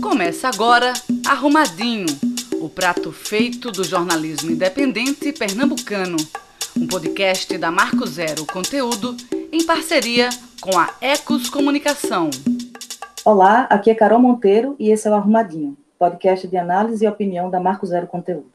Começa agora Arrumadinho, o prato feito do jornalismo independente pernambucano. Um podcast da Marco Zero Conteúdo em parceria com a Ecos Comunicação. Olá, aqui é Carol Monteiro e esse é o Arrumadinho, podcast de análise e opinião da Marco Zero Conteúdo.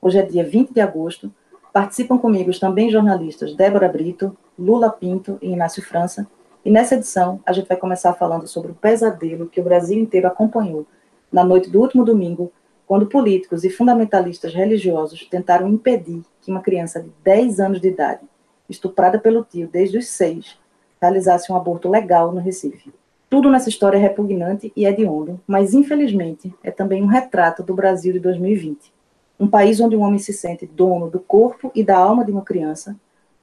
Hoje é dia 20 de agosto. Participam comigo também jornalistas Débora Brito, Lula Pinto e Inácio França, e nessa edição, a gente vai começar falando sobre o pesadelo que o Brasil inteiro acompanhou na noite do último domingo, quando políticos e fundamentalistas religiosos tentaram impedir que uma criança de 10 anos de idade, estuprada pelo tio desde os 6, realizasse um aborto legal no Recife. Tudo nessa história é repugnante e hediondo, mas infelizmente é também um retrato do Brasil de 2020. Um país onde um homem se sente dono do corpo e da alma de uma criança,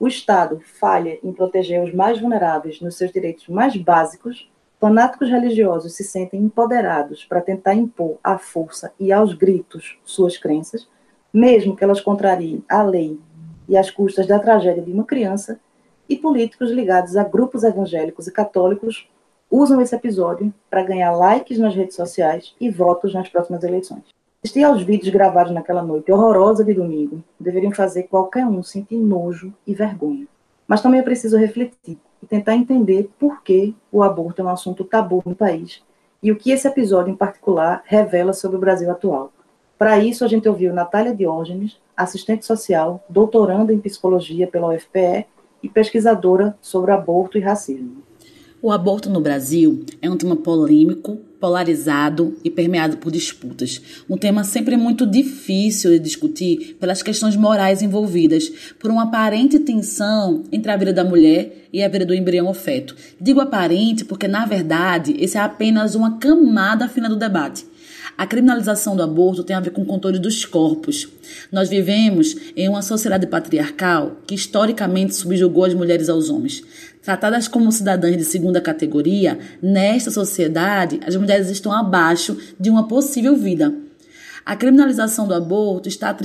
o Estado falha em proteger os mais vulneráveis nos seus direitos mais básicos, fanáticos religiosos se sentem empoderados para tentar impor à força e aos gritos suas crenças, mesmo que elas contrariem a lei e às custas da tragédia de uma criança, e políticos ligados a grupos evangélicos e católicos usam esse episódio para ganhar likes nas redes sociais e votos nas próximas eleições. Assistir aos vídeos gravados naquela noite horrorosa de domingo deveriam fazer qualquer um sentir nojo e vergonha. Mas também é preciso refletir e tentar entender por que o aborto é um assunto tabu no país e o que esse episódio em particular revela sobre o Brasil atual. Para isso, a gente ouviu Natália Diógenes, assistente social, doutoranda em psicologia pela UFPE e pesquisadora sobre aborto e racismo. O aborto no Brasil é um tema polêmico, polarizado e permeado por disputas. Um tema sempre muito difícil de discutir pelas questões morais envolvidas, por uma aparente tensão entre a vida da mulher e a vida do embrião ou feto. Digo aparente porque, na verdade, esse é apenas uma camada fina do debate. A criminalização do aborto tem a ver com o controle dos corpos. Nós vivemos em uma sociedade patriarcal que historicamente subjugou as mulheres aos homens. Tratadas como cidadãs de segunda categoria, nesta sociedade, as mulheres estão abaixo de uma possível vida. A criminalização do aborto está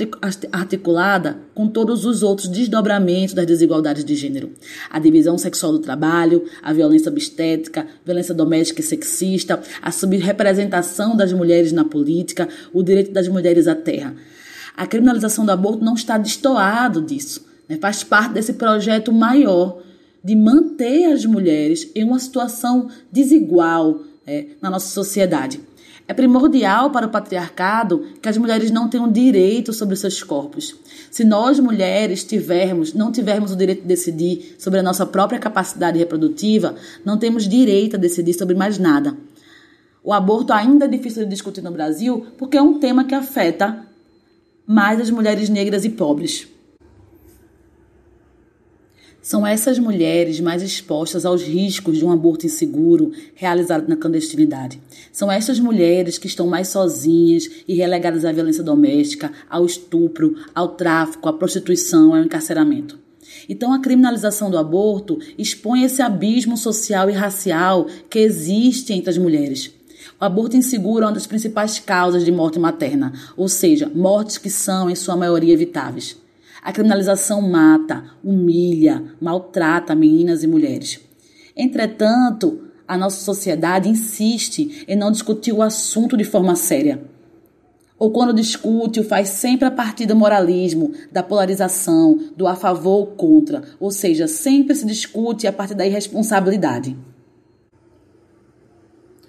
articulada com todos os outros desdobramentos das desigualdades de gênero. A divisão sexual do trabalho, a violência obstétrica, violência doméstica e sexista, a subrepresentação das mulheres na política, o direito das mulheres à terra. A criminalização do aborto não está destoado disso, né? faz parte desse projeto maior de manter as mulheres em uma situação desigual é, na nossa sociedade. É primordial para o patriarcado que as mulheres não tenham direito sobre seus corpos. Se nós mulheres tivermos, não tivermos o direito de decidir sobre a nossa própria capacidade reprodutiva, não temos direito a decidir sobre mais nada. O aborto ainda é difícil de discutir no Brasil porque é um tema que afeta mais as mulheres negras e pobres. São essas mulheres mais expostas aos riscos de um aborto inseguro realizado na clandestinidade. São essas mulheres que estão mais sozinhas e relegadas à violência doméstica, ao estupro, ao tráfico, à prostituição, ao encarceramento. Então, a criminalização do aborto expõe esse abismo social e racial que existe entre as mulheres. O aborto inseguro é uma das principais causas de morte materna, ou seja, mortes que são, em sua maioria, evitáveis. A criminalização mata, humilha, maltrata meninas e mulheres. Entretanto, a nossa sociedade insiste em não discutir o assunto de forma séria. Ou quando discute, o faz sempre a partir do moralismo, da polarização, do a favor ou contra, ou seja, sempre se discute a partir da irresponsabilidade.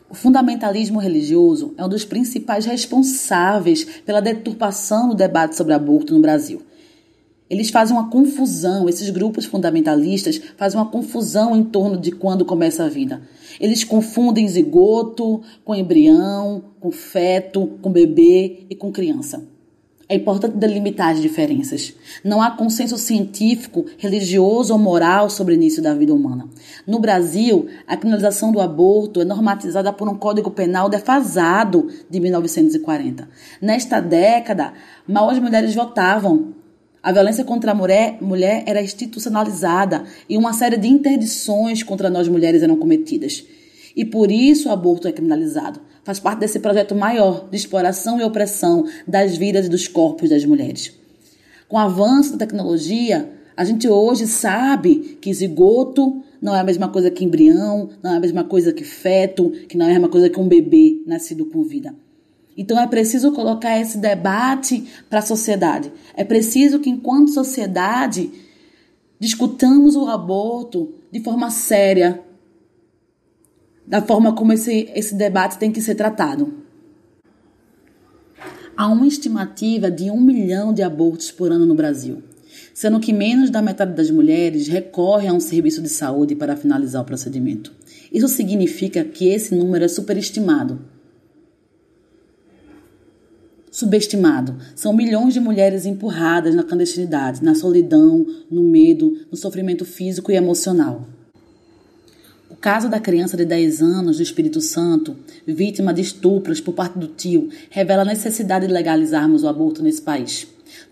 O fundamentalismo religioso é um dos principais responsáveis pela deturpação do debate sobre aborto no Brasil. Eles fazem uma confusão, esses grupos fundamentalistas fazem uma confusão em torno de quando começa a vida. Eles confundem zigoto com embrião, com feto, com bebê e com criança. É importante delimitar as diferenças. Não há consenso científico, religioso ou moral sobre o início da vida humana. No Brasil, a criminalização do aborto é normatizada por um Código Penal defasado de 1940. Nesta década, mal as mulheres votavam, a violência contra a mulher, mulher era institucionalizada e uma série de interdições contra nós mulheres eram cometidas. E por isso o aborto é criminalizado. Faz parte desse projeto maior de exploração e opressão das vidas e dos corpos das mulheres. Com o avanço da tecnologia, a gente hoje sabe que zigoto não é a mesma coisa que embrião, não é a mesma coisa que feto, que não é a mesma coisa que um bebê nascido com vida. Então é preciso colocar esse debate para a sociedade. É preciso que, enquanto sociedade, discutamos o aborto de forma séria, da forma como esse, esse debate tem que ser tratado. Há uma estimativa de um milhão de abortos por ano no Brasil, sendo que menos da metade das mulheres recorre a um serviço de saúde para finalizar o procedimento. Isso significa que esse número é superestimado subestimado. São milhões de mulheres empurradas na clandestinidade, na solidão, no medo, no sofrimento físico e emocional. O caso da criança de 10 anos do Espírito Santo, vítima de estupros por parte do tio, revela a necessidade de legalizarmos o aborto nesse país.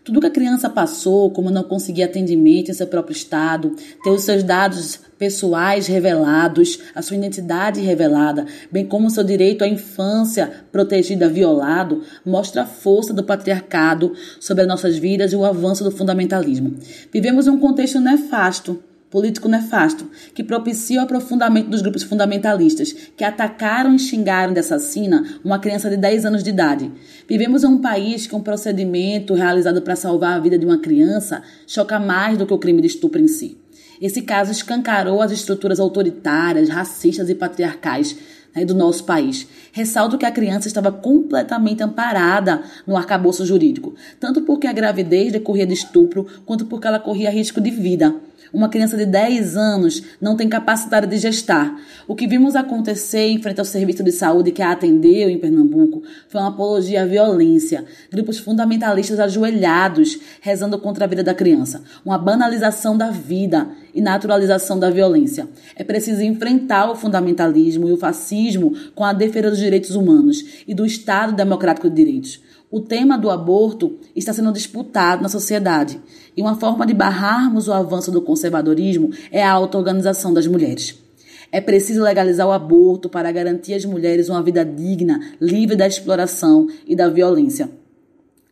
Tudo que a criança passou, como não conseguir atendimento em seu próprio estado, ter os seus dados pessoais revelados, a sua identidade revelada, bem como seu direito à infância protegida violado, mostra a força do patriarcado sobre as nossas vidas e o avanço do fundamentalismo. Vivemos um contexto nefasto político nefasto, que propicia o aprofundamento dos grupos fundamentalistas, que atacaram e xingaram de assassina uma criança de 10 anos de idade. Vivemos em um país que um procedimento realizado para salvar a vida de uma criança choca mais do que o crime de estupro em si. Esse caso escancarou as estruturas autoritárias, racistas e patriarcais né, do nosso país. Ressalto que a criança estava completamente amparada no arcabouço jurídico, tanto porque a gravidez decorria de estupro, quanto porque ela corria risco de vida. Uma criança de 10 anos não tem capacidade de gestar. O que vimos acontecer em frente ao serviço de saúde que a atendeu em Pernambuco foi uma apologia à violência. Grupos fundamentalistas ajoelhados rezando contra a vida da criança. Uma banalização da vida e naturalização da violência. É preciso enfrentar o fundamentalismo e o fascismo com a defesa dos direitos humanos e do Estado democrático de direitos. O tema do aborto está sendo disputado na sociedade e uma forma de barrarmos o avanço do conservadorismo é a auto-organização das mulheres. É preciso legalizar o aborto para garantir às mulheres uma vida digna, livre da exploração e da violência.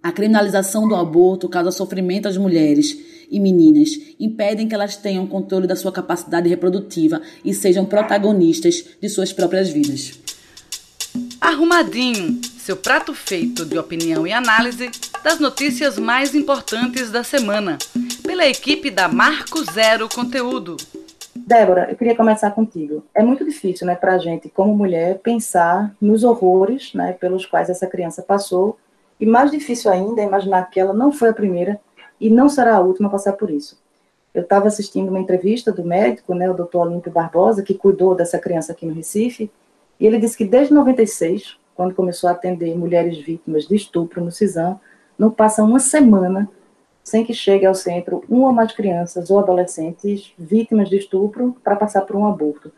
A criminalização do aborto causa sofrimento às mulheres e meninas, impedem que elas tenham controle da sua capacidade reprodutiva e sejam protagonistas de suas próprias vidas. Arrumadinho, seu prato feito de opinião e análise das notícias mais importantes da semana, pela equipe da Marco Zero Conteúdo. Débora, eu queria começar contigo. É muito difícil, né, para a gente, como mulher, pensar nos horrores, né, pelos quais essa criança passou, e mais difícil ainda é imaginar que ela não foi a primeira e não será a última a passar por isso. Eu estava assistindo uma entrevista do médico, né, o Dr. Olímpio Barbosa, que cuidou dessa criança aqui no Recife, e ele disse que desde 96, quando começou a atender mulheres vítimas de estupro no CISAM, não passa uma semana sem que chegue ao centro uma ou mais crianças ou adolescentes vítimas de estupro para passar por um aborto.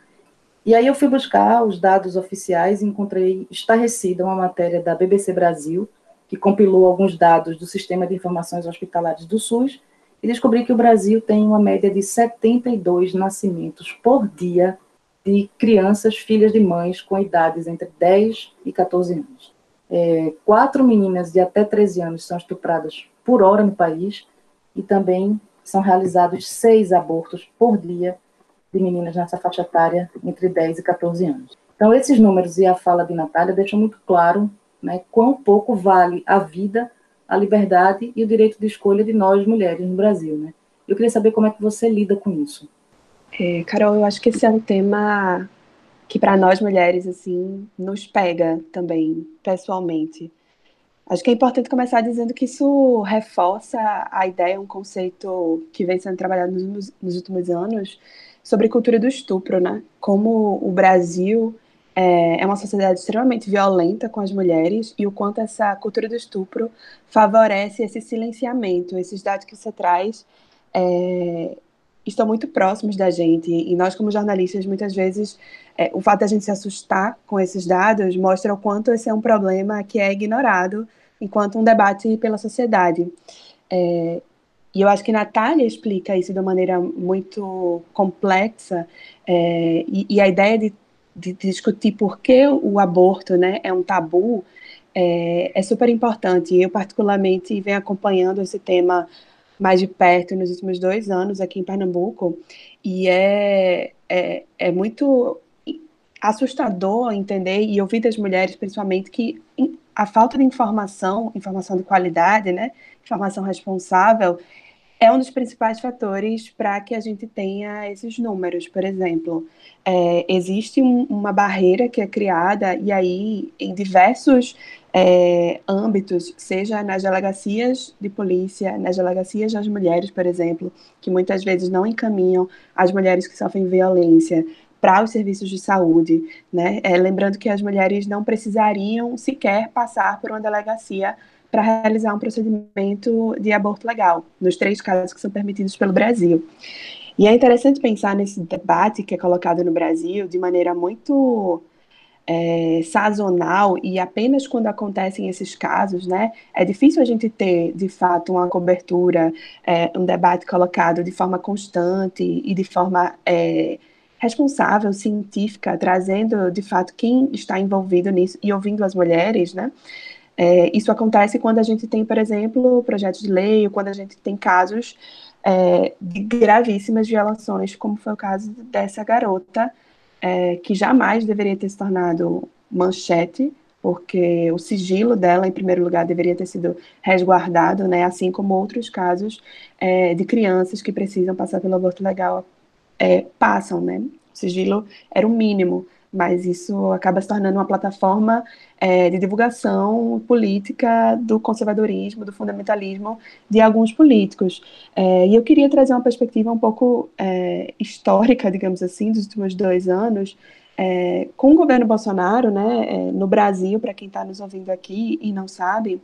E aí eu fui buscar os dados oficiais e encontrei estarrecida uma matéria da BBC Brasil, que compilou alguns dados do Sistema de Informações Hospitalares do SUS, e descobri que o Brasil tem uma média de 72 nascimentos por dia de crianças, filhas de mães com idades entre 10 e 14 anos. É, quatro meninas de até 13 anos são estupradas por hora no país e também são realizados seis abortos por dia de meninas nessa faixa etária entre 10 e 14 anos. Então, esses números e a fala de Natália deixam muito claro né, quão pouco vale a vida, a liberdade e o direito de escolha de nós, mulheres, no Brasil. Né? Eu queria saber como é que você lida com isso. É, Carol, eu acho que esse é um tema que para nós mulheres assim nos pega também pessoalmente. Acho que é importante começar dizendo que isso reforça a ideia, um conceito que vem sendo trabalhado nos, nos últimos anos sobre cultura do estupro, né? Como o Brasil é, é uma sociedade extremamente violenta com as mulheres e o quanto essa cultura do estupro favorece esse silenciamento. Esses dados que você traz é, estão muito próximos da gente e nós como jornalistas muitas vezes é, o fato de a gente se assustar com esses dados mostra o quanto esse é um problema que é ignorado enquanto um debate pela sociedade é, e eu acho que Natália explica isso de uma maneira muito complexa é, e, e, a ideia de, de, discutir por que o aborto né, é um tabu é, é super importante. Eu, particularmente, venho acompanhando esse tema mais de perto nos últimos dois anos aqui em Pernambuco, e é, é, é muito assustador entender e ouvir das mulheres, principalmente, que a falta de informação, informação de qualidade, né, informação responsável, é um dos principais fatores para que a gente tenha esses números. Por exemplo, é, existe um, uma barreira que é criada, e aí, em diversos é, âmbitos, seja nas delegacias de polícia, nas delegacias das mulheres, por exemplo, que muitas vezes não encaminham as mulheres que sofrem violência para os serviços de saúde, né? É, lembrando que as mulheres não precisariam sequer passar por uma delegacia para realizar um procedimento de aborto legal, nos três casos que são permitidos pelo Brasil. E é interessante pensar nesse debate que é colocado no Brasil de maneira muito é, sazonal e apenas quando acontecem esses casos, né? É difícil a gente ter, de fato, uma cobertura, é, um debate colocado de forma constante e de forma é, responsável, científica, trazendo, de fato, quem está envolvido nisso e ouvindo as mulheres, né? É, isso acontece quando a gente tem, por exemplo, projetos de lei, ou quando a gente tem casos é, de gravíssimas violações, como foi o caso dessa garota, é, que jamais deveria ter se tornado manchete, porque o sigilo dela, em primeiro lugar, deveria ter sido resguardado, né, assim como outros casos é, de crianças que precisam passar pelo aborto legal é, passam, né? O sigilo era o mínimo mas isso acaba se tornando uma plataforma é, de divulgação política do conservadorismo, do fundamentalismo de alguns políticos. É, e eu queria trazer uma perspectiva um pouco é, histórica, digamos assim, dos últimos dois anos, com o governo Bolsonaro, né, no Brasil, para quem está nos ouvindo aqui e não sabe,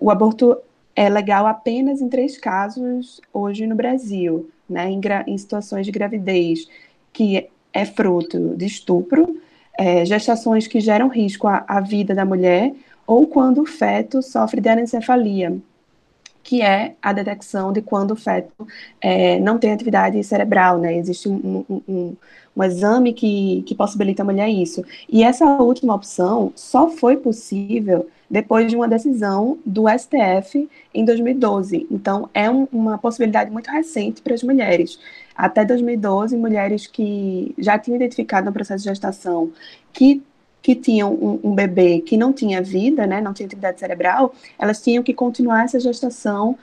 o aborto é legal apenas em três casos hoje no Brasil, né, em, em situações de gravidez que é fruto de estupro, é, gestações que geram risco à, à, vida da mulher, ou quando o feto sofre de anencefalia, que é a detecção de quando o feto é, não tem atividade cerebral, né? Existe um, um, um, um exame que, que possibilita a mulher isso. E essa última opção só foi possível depois de uma decisão do STF em 2012. Então, é um, uma possibilidade muito recente para as mulheres. Até 2012, mulheres que já tinham identificado no processo de gestação que que tinham um, um, bebê que não tinha vida, né, não tinha atividade cerebral, elas tinham que continuar essa gestação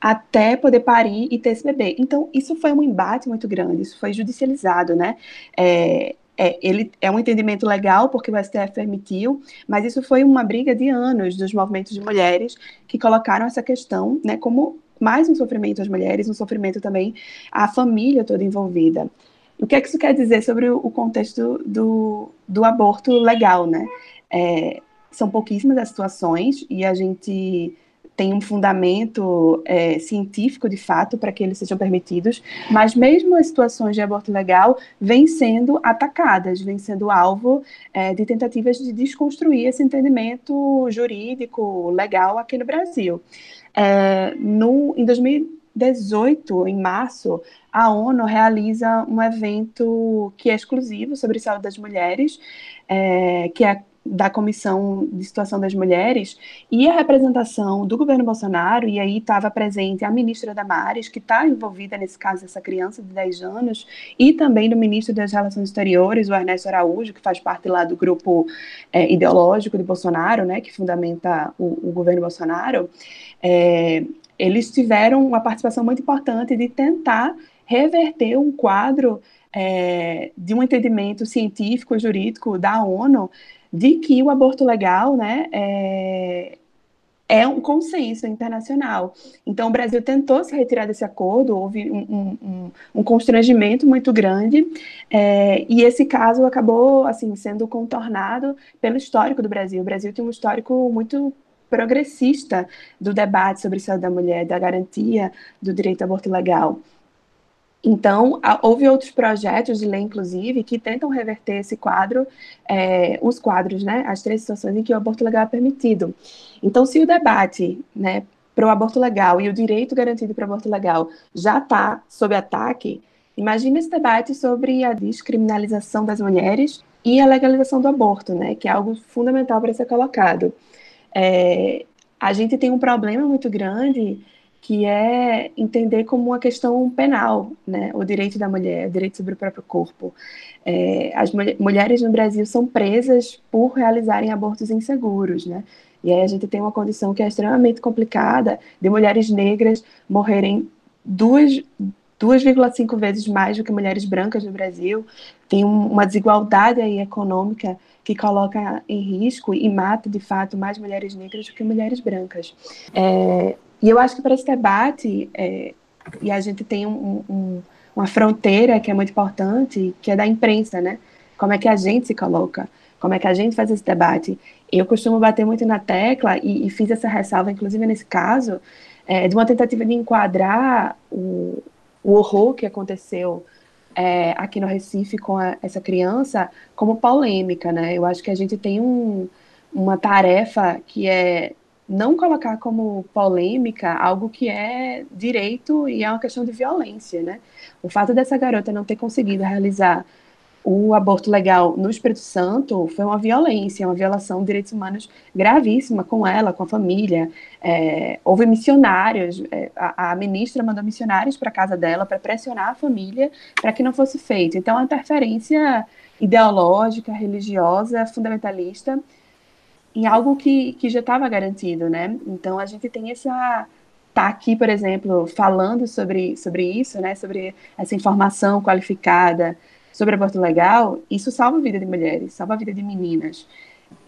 até poder parir e ter esse bebê. Então, isso foi um embate muito grande, isso foi judicializado, né? É, é, ele é um entendimento legal porque o STF permitiu, mas isso foi uma briga de anos dos movimentos de mulheres que colocaram essa questão, né, como mais um sofrimento às mulheres, um sofrimento também à família toda envolvida. O que é que isso quer dizer sobre o contexto do, do aborto legal, né? É, são pouquíssimas as situações e a gente tem um fundamento é, científico, de fato, para que eles sejam permitidos, mas mesmo as situações de aborto legal vêm sendo atacadas, vêm sendo alvo é, de tentativas de desconstruir esse entendimento jurídico, legal aqui no Brasil. É, no, em 2018, em março, a ONU realiza um evento que é exclusivo sobre saúde das mulheres, é, que é da Comissão de Situação das Mulheres e a representação do governo Bolsonaro, e aí estava presente a ministra Damares, que está envolvida nesse caso dessa criança de 10 anos, e também do ministro das Relações Exteriores, o Ernesto Araújo, que faz parte lá do grupo é, ideológico de Bolsonaro, né, que fundamenta o, o governo Bolsonaro, é, eles tiveram uma participação muito importante de tentar reverter um quadro é, de um entendimento científico, jurídico da ONU, de que o aborto legal, né, é, é um consenso internacional. Então, o Brasil tentou se retirar desse acordo, houve um, um, um constrangimento muito grande, é, e esse caso acabou assim sendo contornado pelo histórico do Brasil. O Brasil tem um histórico muito progressista do debate sobre saúde da mulher, da garantia do direito ao aborto legal. Então, houve outros projetos de lei, inclusive, que tentam reverter esse quadro, é, os quadros, né, as três situações em que o aborto legal é permitido. Então, se o debate né, para o aborto legal e o direito garantido para o aborto legal já está sob ataque, imagine esse debate sobre a descriminalização das mulheres e a legalização do aborto, né, que é algo fundamental para ser colocado. É, a gente tem um problema muito grande que é entender como uma questão penal, né, o direito da mulher, o direito sobre o próprio corpo. É, as mulher, mulheres no Brasil são presas por realizarem abortos inseguros, né? E aí a gente tem uma condição que é extremamente complicada de mulheres negras morrerem duas 2,5 vezes mais do que mulheres brancas no Brasil. Tem um, uma desigualdade aí econômica que coloca em risco e mata, de fato, mais mulheres negras do que mulheres brancas. É, e eu acho que para esse debate, é, e a gente tem um, um, uma fronteira que é muito importante, que é da imprensa, né? Como é que a gente se coloca? Como é que a gente faz esse debate? Eu costumo bater muito na tecla, e, e fiz essa ressalva, inclusive nesse caso, é, de uma tentativa de enquadrar o, o horror que aconteceu é, aqui no Recife com a, essa criança como polêmica, né? Eu acho que a gente tem um, uma tarefa que é não colocar como polêmica algo que é direito e é uma questão de violência, né? O fato dessa garota não ter conseguido realizar o aborto legal no Espírito Santo foi uma violência, uma violação de direitos humanos gravíssima com ela, com a família. É, houve missionários, é, a, a, ministra mandou missionários para casa dela para pressionar a família para que não fosse feito. Então, a interferência ideológica, religiosa, fundamentalista em algo que, que já estava garantido, né? Então a gente tem essa tá aqui, por exemplo, falando sobre, sobre isso, né? Sobre essa informação qualificada sobre aborto legal, isso salva a vida de mulheres, salva a vida de meninas.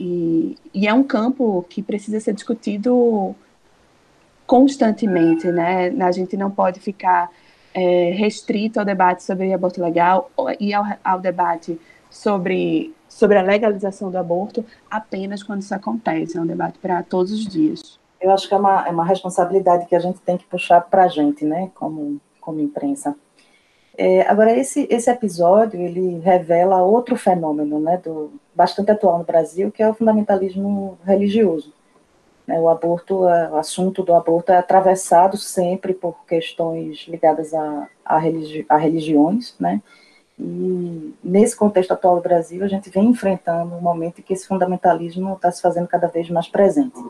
E, e é um campo que precisa ser discutido constantemente, né? A gente não pode ficar é, restrito ao debate sobre aborto legal e ao, ao debate sobre sobre a legalização do aborto apenas quando isso acontece. É um debate para todos os dias. Eu acho que é uma, é uma responsabilidade que a gente tem que puxar para a gente, né, como, como imprensa. É, agora, esse, esse episódio, ele revela outro fenômeno, né, do, bastante atual no Brasil, que é o fundamentalismo religioso. É, o aborto, o assunto do aborto é atravessado sempre por questões ligadas a, a, religi a religiões, né, e nesse contexto atual do Brasil, a gente vem enfrentando um momento em que esse fundamentalismo está se fazendo cada vez mais presente.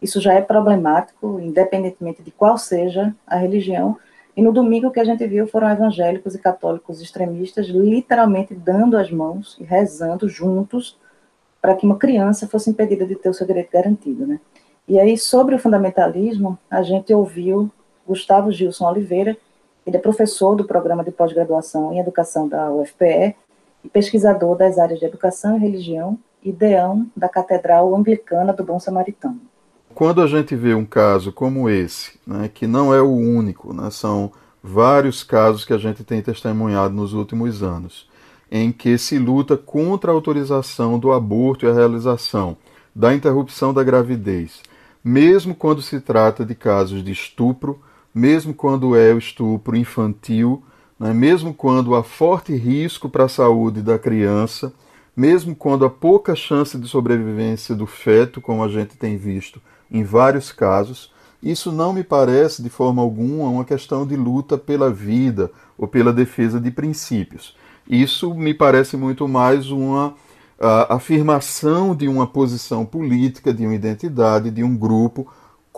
Isso já é problemático, independentemente de qual seja a religião. E no domingo o que a gente viu foram evangélicos e católicos extremistas literalmente dando as mãos e rezando juntos para que uma criança fosse impedida de ter o seu direito garantido, né? E aí sobre o fundamentalismo, a gente ouviu Gustavo Gilson Oliveira, ele é professor do programa de pós-graduação em educação da UFPE e pesquisador das áreas de educação e religião e deão da Catedral Anglicana do Bom Samaritano. Quando a gente vê um caso como esse, né, que não é o único, né, são vários casos que a gente tem testemunhado nos últimos anos, em que se luta contra a autorização do aborto e a realização da interrupção da gravidez, mesmo quando se trata de casos de estupro, mesmo quando é o estupro infantil, né, mesmo quando há forte risco para a saúde da criança, mesmo quando há pouca chance de sobrevivência do feto, como a gente tem visto em vários casos, isso não me parece de forma alguma uma questão de luta pela vida ou pela defesa de princípios. Isso me parece muito mais uma afirmação de uma posição política, de uma identidade, de um grupo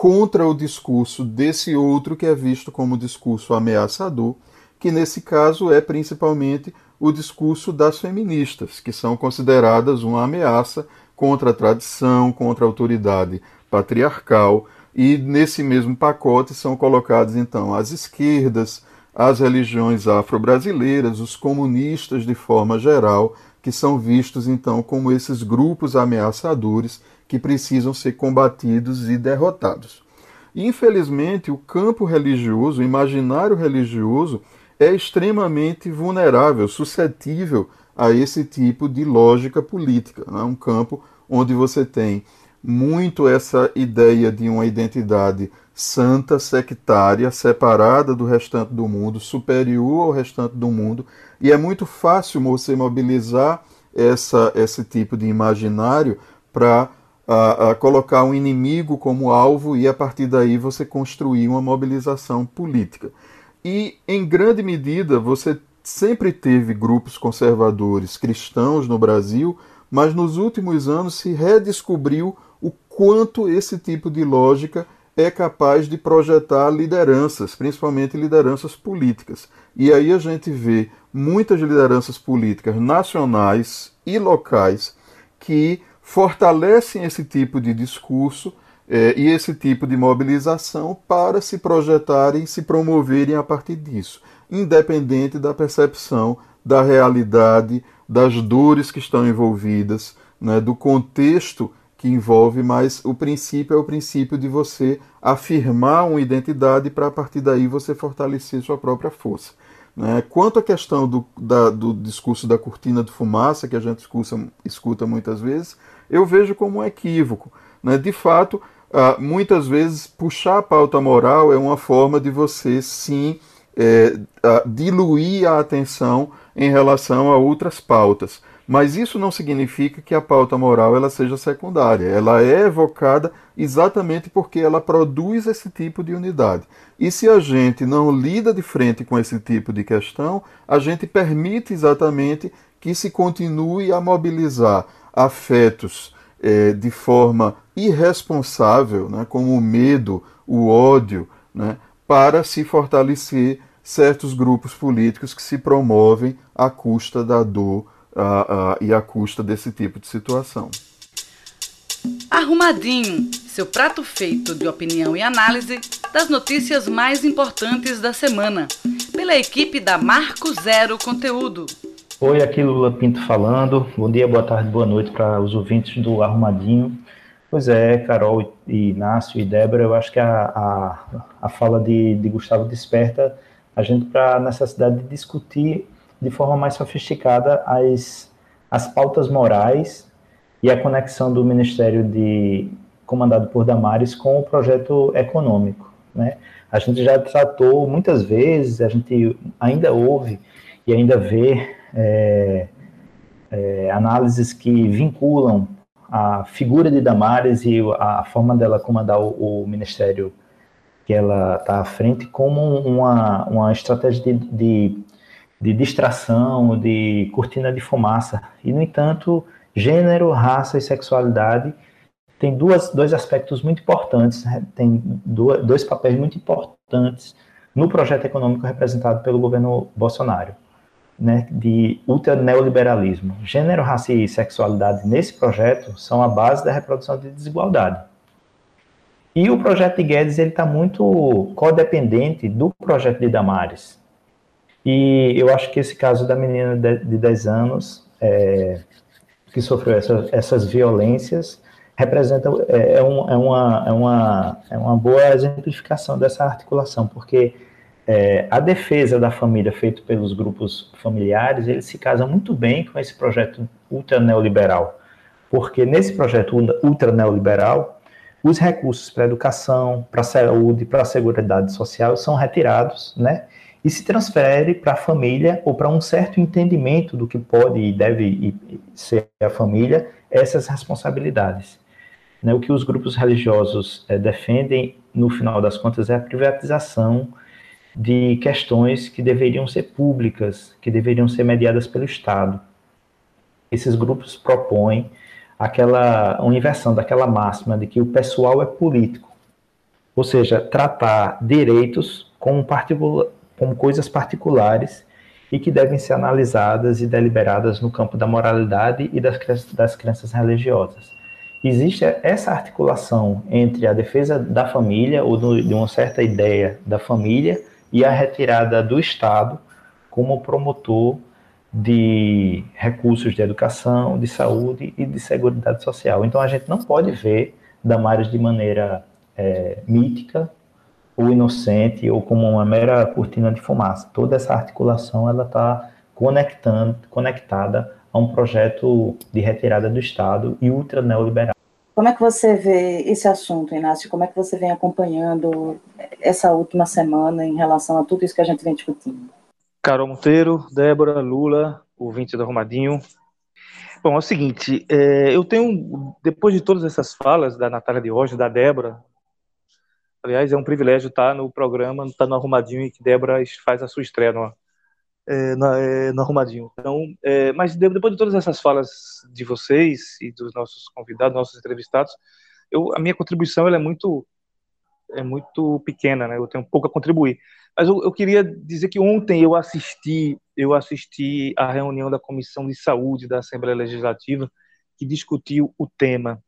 contra o discurso desse outro que é visto como discurso ameaçador, que nesse caso é principalmente o discurso das feministas, que são consideradas uma ameaça contra a tradição, contra a autoridade patriarcal, e nesse mesmo pacote são colocados então as esquerdas, as religiões afro-brasileiras, os comunistas de forma geral, que são vistos então como esses grupos ameaçadores que precisam ser combatidos e derrotados. Infelizmente, o campo religioso, o imaginário religioso, é extremamente vulnerável, suscetível a esse tipo de lógica política. É um campo onde você tem muito essa ideia de uma identidade santa, sectária, separada do restante do mundo, superior ao restante do mundo, e é muito fácil você mobilizar essa, esse tipo de imaginário para a, a colocar um inimigo como alvo e a partir daí você construir uma mobilização política. E em grande medida você sempre teve grupos conservadores cristãos no Brasil, mas nos últimos anos se redescobriu o quanto esse tipo de lógica é capaz de projetar lideranças, principalmente lideranças políticas. E aí a gente vê muitas lideranças políticas nacionais e locais que fortalecem esse tipo de discurso eh, e esse tipo de mobilização para se projetarem, se promoverem a partir disso, independente da percepção da realidade, das dores que estão envolvidas, né, do contexto que envolve, mas o princípio é o princípio de você afirmar uma identidade para a partir daí você fortalecer sua própria força. Né? Quanto à questão do, da, do discurso da cortina de fumaça, que a gente escuta, escuta muitas vezes, eu vejo como um equívoco. Né? De fato, ah, muitas vezes puxar a pauta moral é uma forma de você sim é, diluir a atenção em relação a outras pautas. Mas isso não significa que a pauta moral ela seja secundária. Ela é evocada exatamente porque ela produz esse tipo de unidade. E se a gente não lida de frente com esse tipo de questão, a gente permite exatamente que se continue a mobilizar afetos é, de forma irresponsável, né, como o medo, o ódio, né, para se fortalecer certos grupos políticos que se promovem à custa da dor a, a, e à custa desse tipo de situação. Arrumadinho, seu prato feito de opinião e análise das notícias mais importantes da semana, pela equipe da Marco Zero Conteúdo. Oi, aqui Lula Pinto falando. Bom dia, boa tarde, boa noite para os ouvintes do Arrumadinho. Pois é, Carol e Inácio e Débora, eu acho que a, a, a fala de, de Gustavo desperta a gente para a necessidade de discutir de forma mais sofisticada as, as pautas morais e a conexão do Ministério de comandado por Damares com o projeto econômico, né? A gente já tratou muitas vezes, a gente ainda ouve e ainda vê é, é, análises que vinculam a figura de Damares e a forma dela comandar o, o ministério que ela está à frente como uma, uma estratégia de, de de distração, de cortina de fumaça. E, no entanto, gênero, raça e sexualidade tem duas, dois aspectos muito importantes, né? tem dois papéis muito importantes no projeto econômico representado pelo governo Bolsonaro, né, de ultraneoliberalismo. Gênero, raça e sexualidade nesse projeto são a base da reprodução de desigualdade. E o projeto de Guedes está muito codependente do projeto de Damares, e eu acho que esse caso da menina de 10 anos, é, que sofreu essa, essas violências, representa é, é, um, é, uma, é, uma, é uma boa exemplificação dessa articulação, porque é, a defesa da família feita pelos grupos familiares, eles se casam muito bem com esse projeto ultra neoliberal, porque nesse projeto ultra neoliberal, os recursos para educação, para saúde, para a seguridade social são retirados, né? e se transfere para a família ou para um certo entendimento do que pode e deve ser a família essas responsabilidades. Né, o que os grupos religiosos é, defendem, no final das contas, é a privatização de questões que deveriam ser públicas, que deveriam ser mediadas pelo Estado. Esses grupos propõem aquela uma inversão daquela máxima de que o pessoal é político, ou seja, tratar direitos como como coisas particulares e que devem ser analisadas e deliberadas no campo da moralidade e das, das crenças religiosas. Existe essa articulação entre a defesa da família, ou do, de uma certa ideia da família, e a retirada do Estado como promotor de recursos de educação, de saúde e de seguridade social. Então a gente não pode ver Damares de maneira é, mítica ou inocente ou como uma mera cortina de fumaça. Toda essa articulação ela está conectando, conectada a um projeto de retirada do Estado e ultra neoliberal. Como é que você vê esse assunto, Inácio? Como é que você vem acompanhando essa última semana em relação a tudo isso que a gente vem discutindo? Carol Monteiro, Débora, Lula, ouvinte do Arrumadinho. Bom, é o seguinte, é, eu tenho, depois de todas essas falas da Natália de Rocha, da Débora, Aliás, é um privilégio estar no programa, estar no Arrumadinho e que Débora faz a sua estreia no, é, é, no Arrumadinho. Então, é, mas depois de todas essas falas de vocês e dos nossos convidados, nossos entrevistados, eu, a minha contribuição ela é muito é muito pequena, né? Eu tenho pouco a contribuir. Mas eu, eu, queria dizer que ontem eu assisti, eu assisti à reunião da Comissão de Saúde da Assembleia Legislativa que discutiu o tema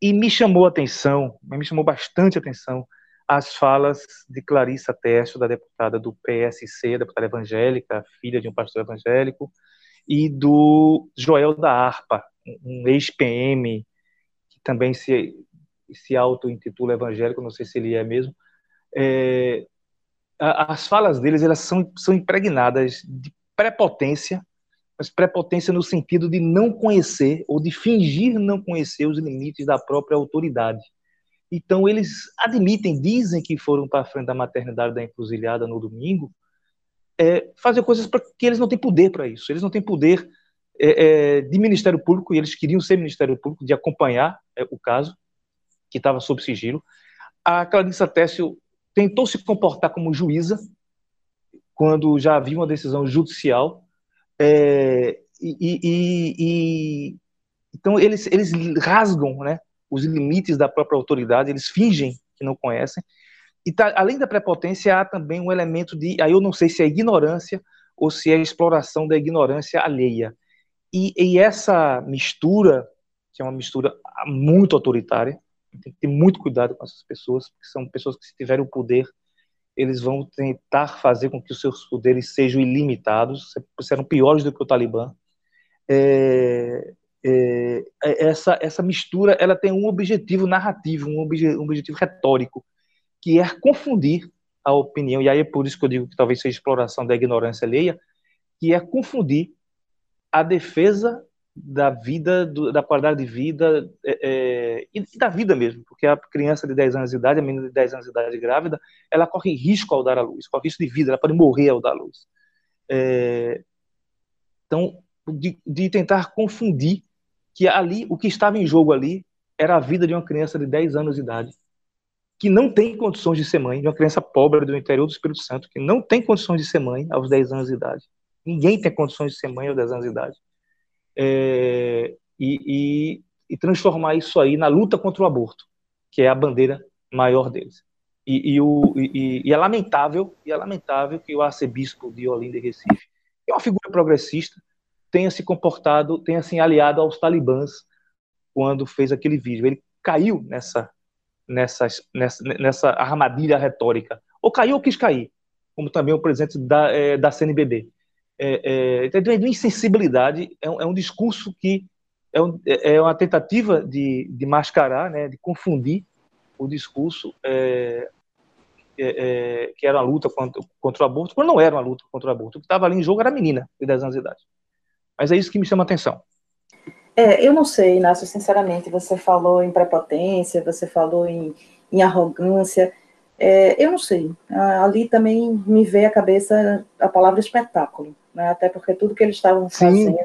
e me chamou a atenção, me chamou bastante atenção as falas de Clarissa Teste, da deputada do PSC, deputada evangélica, filha de um pastor evangélico, e do Joel da Arpa, um ex-PM, que também se, se auto-intitula evangélico, não sei se ele é mesmo. É, as falas deles elas são, são impregnadas de prepotência, mas prepotência no sentido de não conhecer ou de fingir não conhecer os limites da própria autoridade. Então, eles admitem, dizem que foram para a frente da maternidade da encruzilhada no domingo, é, fazer coisas para que eles não têm poder para isso. Eles não têm poder é, é, de Ministério Público, e eles queriam ser Ministério Público, de acompanhar é, o caso, que estava sob sigilo. A Clarissa Tessio tentou se comportar como juíza, quando já havia uma decisão judicial, é, e, e, e, então eles, eles rasgam né, os limites da própria autoridade, eles fingem que não conhecem. E tá, além da prepotência, há também um elemento de, aí eu não sei se é ignorância ou se é exploração da ignorância alheia. E, e essa mistura, que é uma mistura muito autoritária, tem que ter muito cuidado com essas pessoas, porque são pessoas que, se tiverem o poder, eles vão tentar fazer com que os seus poderes sejam ilimitados, serão piores do que o Talibã. É, é, é, essa, essa mistura ela tem um objetivo narrativo, um, obje, um objetivo retórico, que é confundir a opinião, e aí é por isso que eu digo que talvez seja exploração da ignorância alheia, que é confundir a defesa da vida, do, da qualidade de vida é, é, e da vida mesmo, porque a criança de 10 anos de idade, a menina de 10 anos de idade grávida, ela corre risco ao dar a luz, corre risco de vida, ela pode morrer ao dar a luz. É, então, de, de tentar confundir que ali, o que estava em jogo ali, era a vida de uma criança de 10 anos de idade, que não tem condições de ser mãe, de uma criança pobre do interior do Espírito Santo, que não tem condições de ser mãe aos 10 anos de idade. Ninguém tem condições de ser mãe aos 10 anos de idade. É, e, e, e, transformar isso aí na luta contra o aborto, que é a bandeira maior deles. E, e, o, é lamentável, é lamentável que o arcebispo de Olinda e Recife, que é uma figura progressista, tenha se comportado, tenha se aliado aos talibãs quando fez aquele vídeo. Ele caiu nessa, nessa, nessa, nessa armadilha retórica. Ou caiu ou quis cair, como também o presidente da, é, da CNBB. É, é, é de insensibilidade, é um, é um discurso que é, um, é, é uma tentativa de, de mascarar, né, de confundir o discurso é, é, que era uma luta contra, contra, o aborto, quando não era uma luta contra o aborto. O que estava ali em jogo era a menina de 10 anos de idade. Mas é isso que me chama a atenção. É, eu não sei, Inácio, sinceramente, você falou em prepotência, você falou em, em arrogância, é, eu não sei, ali também me veio à cabeça a palavra espetáculo, né? até porque tudo que eles estavam fazendo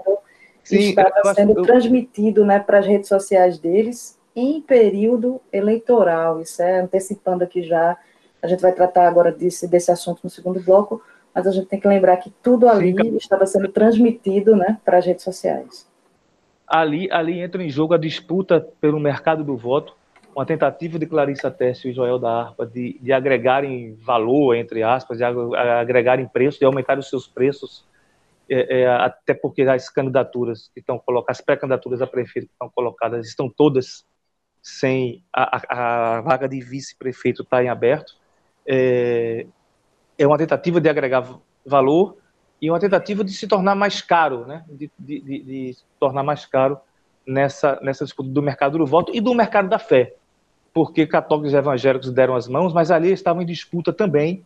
sim, estava sendo eu... transmitido né, para as redes sociais deles em período eleitoral, isso é antecipando aqui já, a gente vai tratar agora desse, desse assunto no segundo bloco, mas a gente tem que lembrar que tudo ali Sim. estava sendo transmitido né, para as redes sociais. Ali, ali entra em jogo a disputa pelo mercado do voto, uma tentativa de Clarissa Tessio e Joel da Arpa de, de agregarem valor, entre aspas, de agregarem preço, de aumentar os seus preços, é, é, até porque as candidaturas que estão colocadas, as pré-candidaturas a prefeito que estão colocadas, estão todas sem a, a, a vaga de vice-prefeito está em aberto. É, é uma tentativa de agregar valor e uma tentativa de se tornar mais caro, né? de, de, de, de se tornar mais caro nessa, nessa disputa do mercado do voto e do mercado da fé, porque católicos e evangélicos deram as mãos, mas ali estavam em disputa também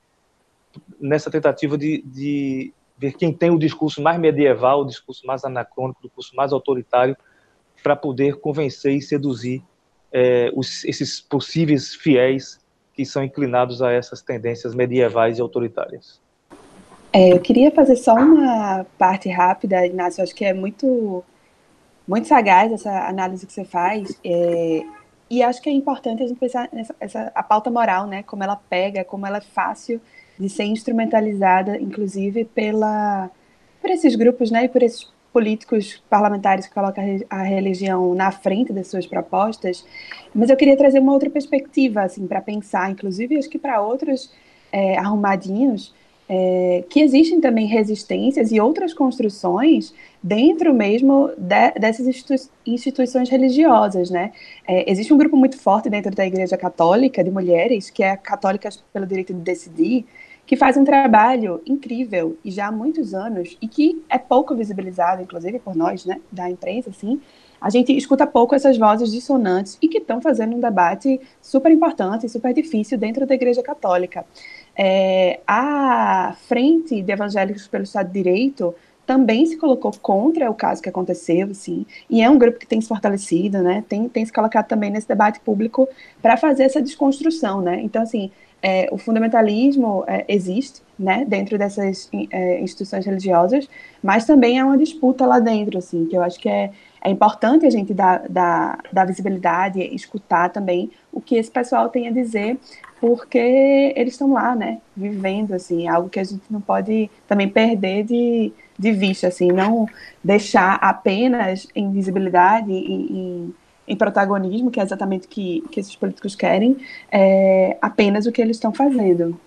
nessa tentativa de, de ver quem tem o discurso mais medieval, o discurso mais anacrônico, o discurso mais autoritário, para poder convencer e seduzir é, os, esses possíveis fiéis que são inclinados a essas tendências medievais e autoritárias. É, eu queria fazer só uma parte rápida, Inácio, acho que é muito, muito sagaz essa análise que você faz, é, e acho que é importante a gente pensar nessa essa, a pauta moral, né, como ela pega, como ela é fácil de ser instrumentalizada, inclusive pela por esses grupos, né, e por esses políticos parlamentares que colocam a religião na frente das suas propostas, mas eu queria trazer uma outra perspectiva, assim, para pensar, inclusive, acho que para outros é, arrumadinhos, é, que existem também resistências e outras construções dentro mesmo de, dessas institui instituições religiosas, né? É, existe um grupo muito forte dentro da Igreja Católica de mulheres, que é Católicas pelo Direito de Decidir, que faz um trabalho incrível e já há muitos anos e que é pouco visibilizado, inclusive por nós, né, da imprensa, assim. A gente escuta pouco essas vozes dissonantes e que estão fazendo um debate super importante super difícil dentro da Igreja Católica. É, a Frente de Evangélicos pelo Estado de Direito também se colocou contra o caso que aconteceu, assim, e é um grupo que tem se fortalecido, né, tem, tem se colocado também nesse debate público para fazer essa desconstrução, né, então, assim, é, o fundamentalismo é, existe, né, dentro dessas é, instituições religiosas, mas também é uma disputa lá dentro, assim, que eu acho que é, é importante a gente dar, dar, dar visibilidade, escutar também o que esse pessoal tem a dizer, porque eles estão lá, né, vivendo, assim, algo que a gente não pode também perder de, de vista, assim, não deixar apenas em visibilidade e em, em protagonismo, que é exatamente o que, que esses políticos querem, é, apenas o que eles estão fazendo.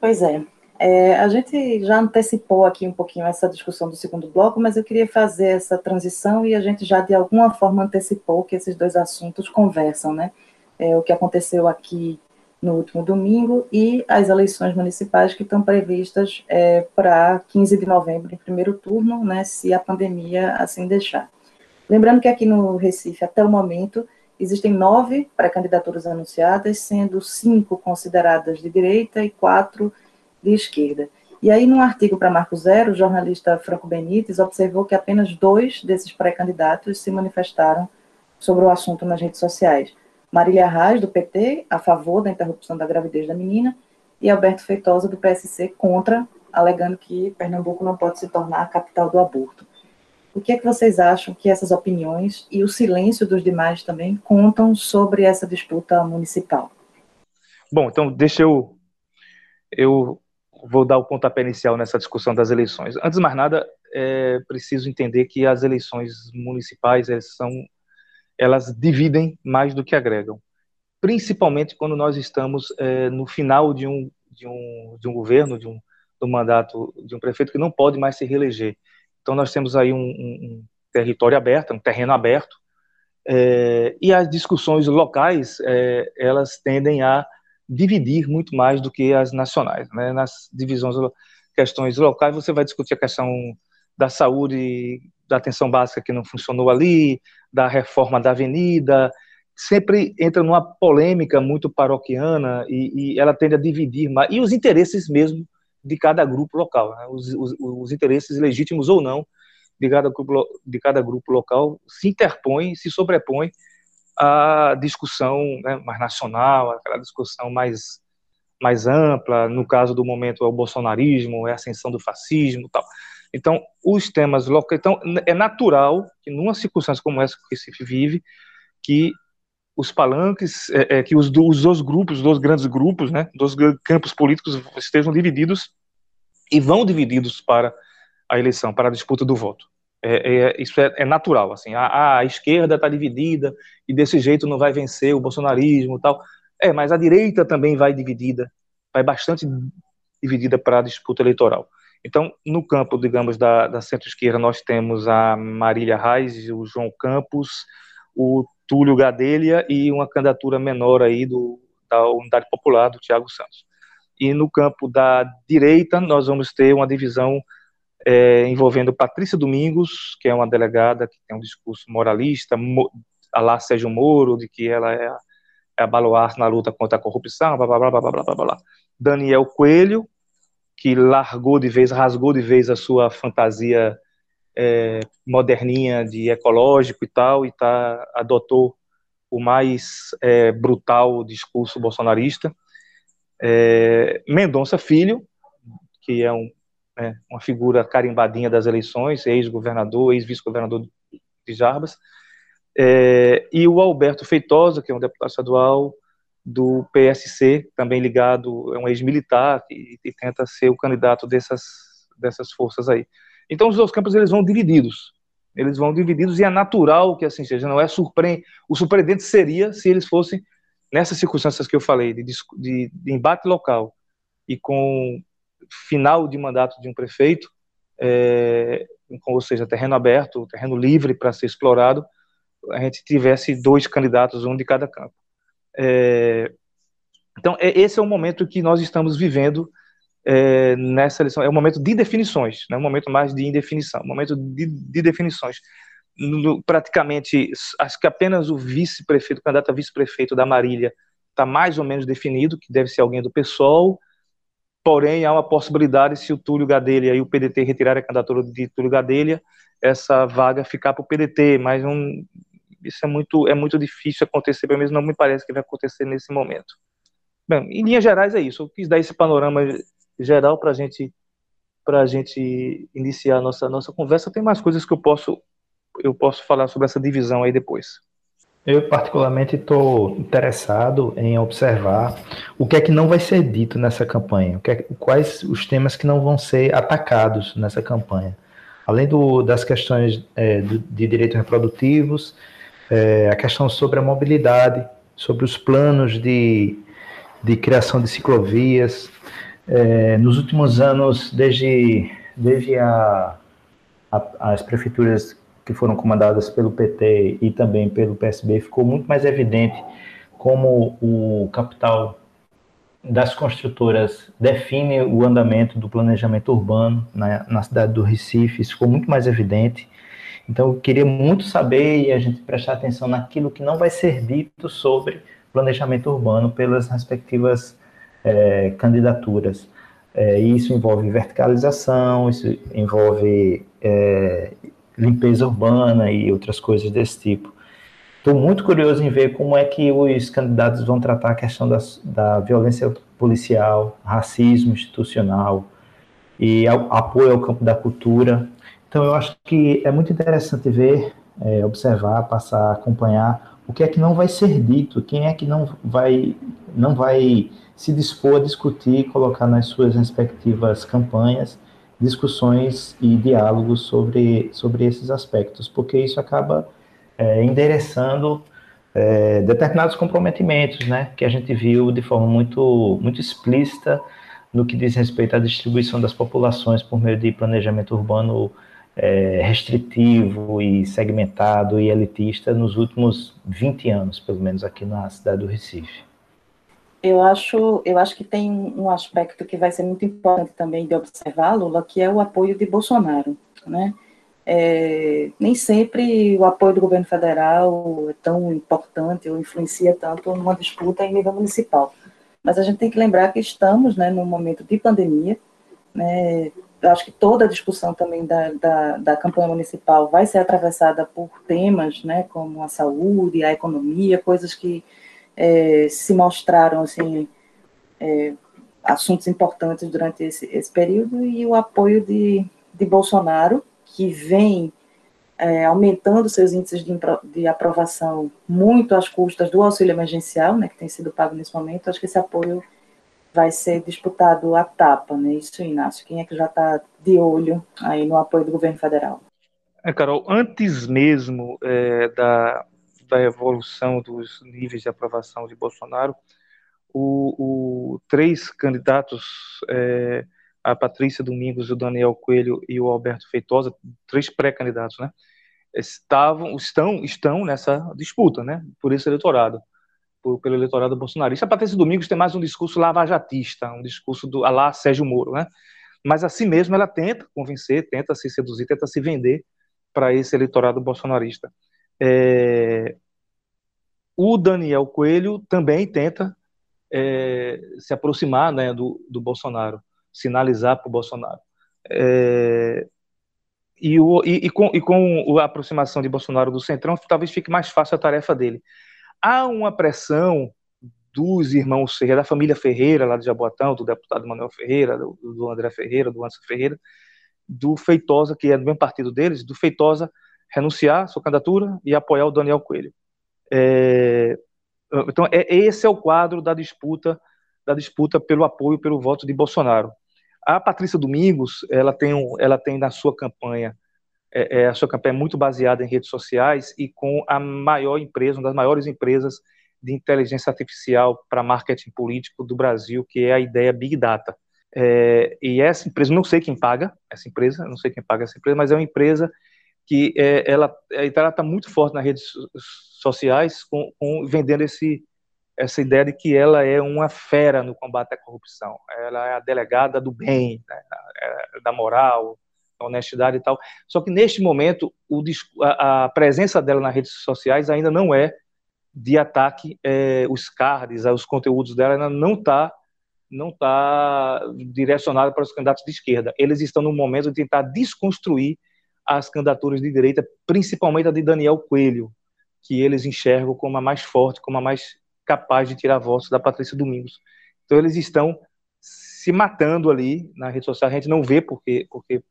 Pois é. é. A gente já antecipou aqui um pouquinho essa discussão do segundo bloco, mas eu queria fazer essa transição e a gente já de alguma forma antecipou que esses dois assuntos conversam, né? É, o que aconteceu aqui no último domingo, e as eleições municipais que estão previstas é, para 15 de novembro, em primeiro turno, né, se a pandemia assim deixar. Lembrando que aqui no Recife, até o momento, existem nove pré-candidaturas anunciadas, sendo cinco consideradas de direita e quatro de esquerda. E aí, num artigo para Marco Zero, o jornalista Franco Benites observou que apenas dois desses pré-candidatos se manifestaram sobre o assunto nas redes sociais. Marília Arraes, do PT, a favor da interrupção da gravidez da menina, e Alberto Feitosa, do PSC, contra, alegando que Pernambuco não pode se tornar a capital do aborto. O que é que vocês acham que essas opiniões e o silêncio dos demais também contam sobre essa disputa municipal? Bom, então deixa eu eu vou dar o pontapé inicial nessa discussão das eleições. Antes de mais nada, é preciso entender que as eleições municipais são elas dividem mais do que agregam, principalmente quando nós estamos é, no final de um, de um, de um governo, de um, do mandato de um prefeito que não pode mais se reeleger. Então nós temos aí um, um território aberto, um terreno aberto, é, e as discussões locais é, elas tendem a dividir muito mais do que as nacionais. Né? Nas divisões, questões locais, você vai discutir a questão da saúde, da atenção básica que não funcionou ali, da reforma da avenida, sempre entra numa polêmica muito paroquiana e, e ela tende a dividir mais, e os interesses mesmo de cada grupo local, né? os, os, os, interesses legítimos ou não de cada, grupo, de cada grupo local se interpõem, se sobrepõem à discussão né, mais nacional, aquela discussão mais mais ampla, no caso do momento é o bolsonarismo, é a ascensão do fascismo tal. Então, os temas locais. Então, é natural que, numa circunstância como essa que Recife vive, que os palanques, é, é, que os, os dois grupos, os dois grandes grupos, né, dos campos políticos estejam divididos e vão divididos para a eleição, para a disputa do voto. É, é, isso é, é, natural, assim, a, a esquerda está dividida e desse jeito não vai vencer o bolsonarismo tal. É, mas a direita também vai dividida, vai bastante dividida para a disputa eleitoral. Então, no campo, digamos, da, da centro-esquerda, nós temos a Marília Reis, o João Campos, o Túlio Gadelha e uma candidatura menor aí do, da Unidade Popular, do Tiago Santos. E no campo da direita, nós vamos ter uma divisão é, envolvendo Patrícia Domingos, que é uma delegada que tem um discurso moralista, mo, a lá Sérgio Moro, de que ela é é a baluarte na luta contra a corrupção, blá, blá, blá, blá, blá, blá, blá. Daniel Coelho, que largou de vez, rasgou de vez a sua fantasia é, moderninha de ecológico e tal, e tá, adotou o mais é, brutal discurso bolsonarista. É, Mendonça Filho, que é um, né, uma figura carimbadinha das eleições, ex-governador, ex-vice-governador de Jarbas, é, e o Alberto Feitosa, que é um deputado estadual, do PSC, também ligado, é um ex-militar e, e, tenta ser o candidato dessas, dessas forças aí. Então os dois campos eles vão divididos. Eles vão divididos e é natural que assim seja. Não é surpre... O surpreendente seria se eles fossem nessas circunstâncias que eu falei de, de, de embate local e com final de mandato de um prefeito, é, ou seja, terreno aberto, terreno livre para ser explorado, a gente tivesse dois candidatos, um de cada campo. É, então, é, esse é o momento que nós estamos vivendo é, nessa eleição. É um momento de definições, é um momento mais de indefinição, um momento de, de definições. No, praticamente, acho que apenas o vice-prefeito, o candidato a vice-prefeito da Marília está mais ou menos definido, que deve ser alguém do PSOL, porém há uma possibilidade, se o Túlio Gadelha e o PDT retirarem a candidatura de Túlio Gadelha, essa vaga ficar para o PDT, mas um, isso é muito, é muito difícil acontecer, pelo menos não me parece que vai acontecer nesse momento. Bem, em linhas gerais é isso. Eu quis dar esse panorama geral para gente, a gente iniciar a nossa, nossa conversa. Tem mais coisas que eu posso, eu posso falar sobre essa divisão aí depois. Eu, particularmente, estou interessado em observar o que é que não vai ser dito nessa campanha, é, quais os temas que não vão ser atacados nessa campanha. Além do, das questões é, de, de direitos reprodutivos, é, a questão sobre a mobilidade, sobre os planos de, de criação de ciclovias. É, nos últimos anos, desde, desde a, a, as prefeituras que foram comandadas pelo PT e também pelo PSB, ficou muito mais evidente como o capital das construtoras define o andamento do planejamento urbano na, na cidade do Recife, isso ficou muito mais evidente. Então, eu queria muito saber e a gente prestar atenção naquilo que não vai ser dito sobre planejamento urbano pelas respectivas é, candidaturas. É, isso envolve verticalização, isso envolve é, limpeza urbana e outras coisas desse tipo. Estou muito curioso em ver como é que os candidatos vão tratar a questão das, da violência policial, racismo institucional e apoio ao campo da cultura, então, eu acho que é muito interessante ver, é, observar, passar, acompanhar o que é que não vai ser dito, quem é que não vai, não vai se dispor a discutir, colocar nas suas respectivas campanhas discussões e diálogos sobre, sobre esses aspectos, porque isso acaba é, endereçando é, determinados comprometimentos, né, que a gente viu de forma muito, muito explícita no que diz respeito à distribuição das populações por meio de planejamento urbano é, restritivo e segmentado e elitista nos últimos 20 anos, pelo menos aqui na cidade do Recife. Eu acho, eu acho que tem um aspecto que vai ser muito importante também de observar, Lula, que é o apoio de Bolsonaro, né? É, nem sempre o apoio do governo federal é tão importante ou influencia tanto numa disputa em nível municipal. Mas a gente tem que lembrar que estamos né, num momento de pandemia, né, eu acho que toda a discussão também da, da, da, campanha municipal vai ser atravessada por temas, né, como a saúde, a economia, coisas que é, se mostraram, assim, é, assuntos importantes durante esse, esse período, e o apoio de, de Bolsonaro, que vem é, aumentando seus índices de, de, aprovação muito às custas do auxílio emergencial, né, que tem sido pago nesse momento, acho que esse apoio vai ser disputado a tapa, né? Isso, Inácio. Quem é que já está de olho aí no apoio do governo federal? É, Carol, antes mesmo é, da, da evolução dos níveis de aprovação de Bolsonaro, o, o três candidatos, é, a Patrícia Domingos, o Daniel Coelho e o Alberto Feitosa, três pré-candidatos, né? Estavam, estão, estão nessa disputa, né? Por esse eleitorado por, pelo eleitorado bolsonarista. A Patrícia Domingos tem mais um discurso lavajatista, um discurso do lá Sérgio Moro, né? Mas assim mesmo ela tenta convencer, tenta se seduzir, tenta se vender para esse eleitorado bolsonarista. É... O Daniel Coelho também tenta é, se aproximar né, do, do Bolsonaro, sinalizar para o Bolsonaro. É, e, o, e, e, com, e com a aproximação de Bolsonaro do Centrão, talvez fique mais fácil a tarefa dele há uma pressão dos irmãos Ferreira, da família Ferreira, lá de Jaboatão, do deputado Manuel Ferreira, do, do André Ferreira, do Anderson Ferreira, do Feitosa, que é do mesmo partido deles, do Feitosa renunciar sua candidatura e apoiar o Daniel Coelho. É, então, é, esse é o quadro da disputa, da disputa pelo apoio, pelo voto de Bolsonaro. A Patrícia Domingos, ela tem, ela tem na sua campanha é, é, a sua campanha é muito baseada em redes sociais e com a maior empresa, uma das maiores empresas de inteligência artificial para marketing político do Brasil, que é a ideia Big Data. É, e essa empresa, não sei quem paga essa empresa, não sei quem paga essa empresa, mas é uma empresa que é, ela está muito forte nas redes sociais, com, com, vendendo esse, essa ideia de que ela é uma fera no combate à corrupção. Ela é a delegada do bem, né, da moral, da honestidade e tal. Só que neste momento, o, a, a, presença dela nas redes sociais ainda não é de ataque, é, os cards, os conteúdos dela ainda não está não está direcionada para os candidatos de esquerda. Eles estão no momento de tentar desconstruir as candidaturas de direita, principalmente a de Daniel Coelho, que eles enxergam como a mais forte, como a mais capaz de tirar votos da Patrícia Domingos. Então eles estão se matando ali na rede social. A gente não vê porque porque